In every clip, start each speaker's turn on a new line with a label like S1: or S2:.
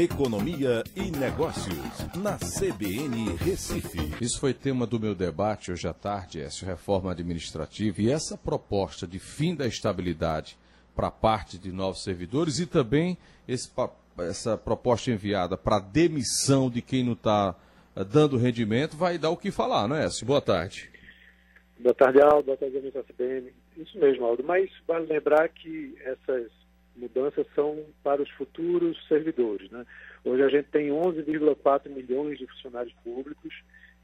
S1: Economia e Negócios, na CBN Recife.
S2: Isso foi tema do meu debate hoje à tarde, essa reforma administrativa e essa proposta de fim da estabilidade para parte de novos servidores e também esse, essa proposta enviada para demissão de quem não está eh, dando rendimento vai dar o que falar, não é, Écio? Boa tarde.
S3: Boa tarde, Aldo. Boa tarde, da CBN. Isso mesmo, Aldo. Mas vale lembrar que essas mudanças são para os futuros servidores. Né? Hoje a gente tem 11,4 milhões de funcionários públicos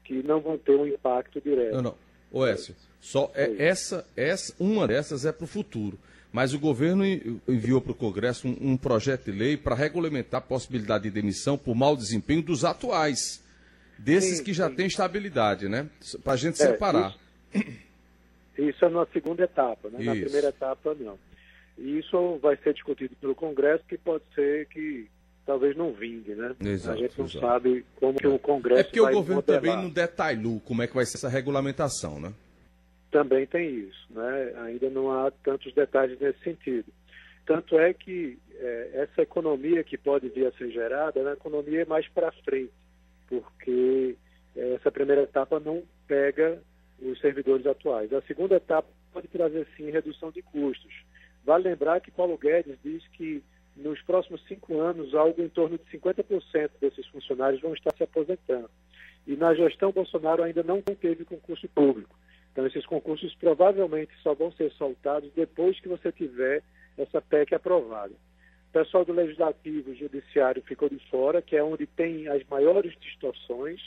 S3: que não vão ter um impacto direto.
S2: Não, não. Écio, só é, essa, essa, uma dessas é para o futuro. Mas o governo enviou para o Congresso um, um projeto de lei para regulamentar a possibilidade de demissão por mau desempenho dos atuais, desses sim, que já sim. têm estabilidade, né? Para a gente é, separar.
S3: Isso, isso, é na segunda etapa, né? Na primeira etapa, não. E isso vai ser discutido pelo Congresso, que pode ser que talvez não vingue, né? Exato, a gente não exato. sabe como que o Congresso vai É
S2: porque o governo modelar. também não detalhou como é que vai ser essa regulamentação, né?
S3: Também tem isso, né? Ainda não há tantos detalhes nesse sentido. Tanto é que é, essa economia que pode vir a ser gerada é uma economia mais para frente, porque é, essa primeira etapa não pega os servidores atuais. A segunda etapa pode trazer, sim, redução de custos Vale lembrar que Paulo Guedes diz que nos próximos cinco anos, algo em torno de 50% desses funcionários vão estar se aposentando. E na gestão Bolsonaro ainda não teve concurso público. Então, esses concursos provavelmente só vão ser soltados depois que você tiver essa PEC aprovada. O pessoal do Legislativo e Judiciário ficou de fora, que é onde tem as maiores distorções.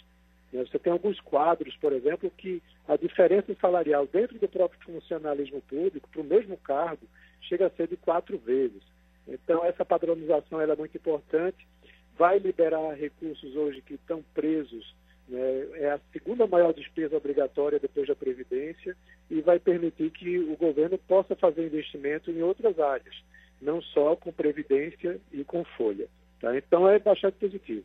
S3: Né? Você tem alguns quadros, por exemplo, que a diferença salarial dentro do próprio funcionalismo público, para o mesmo cargo, chega a ser de quatro vezes. Então, essa padronização é muito importante, vai liberar recursos hoje que estão presos, né, é a segunda maior despesa obrigatória depois da Previdência, e vai permitir que o governo possa fazer investimento em outras áreas, não só com Previdência e com Folha. Tá? Então, é bastante positivo.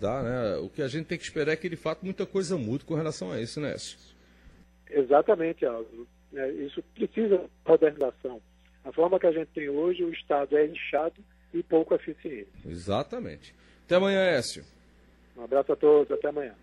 S2: Dá, né? O que a gente tem que esperar é que, de fato, muita coisa mude com relação a isso, né,
S3: Exatamente, Aldo. É, isso precisa de modernização. A forma que a gente tem hoje, o Estado é inchado e pouco eficiente.
S2: Exatamente. Até amanhã, Écio.
S3: Um abraço a todos, até amanhã.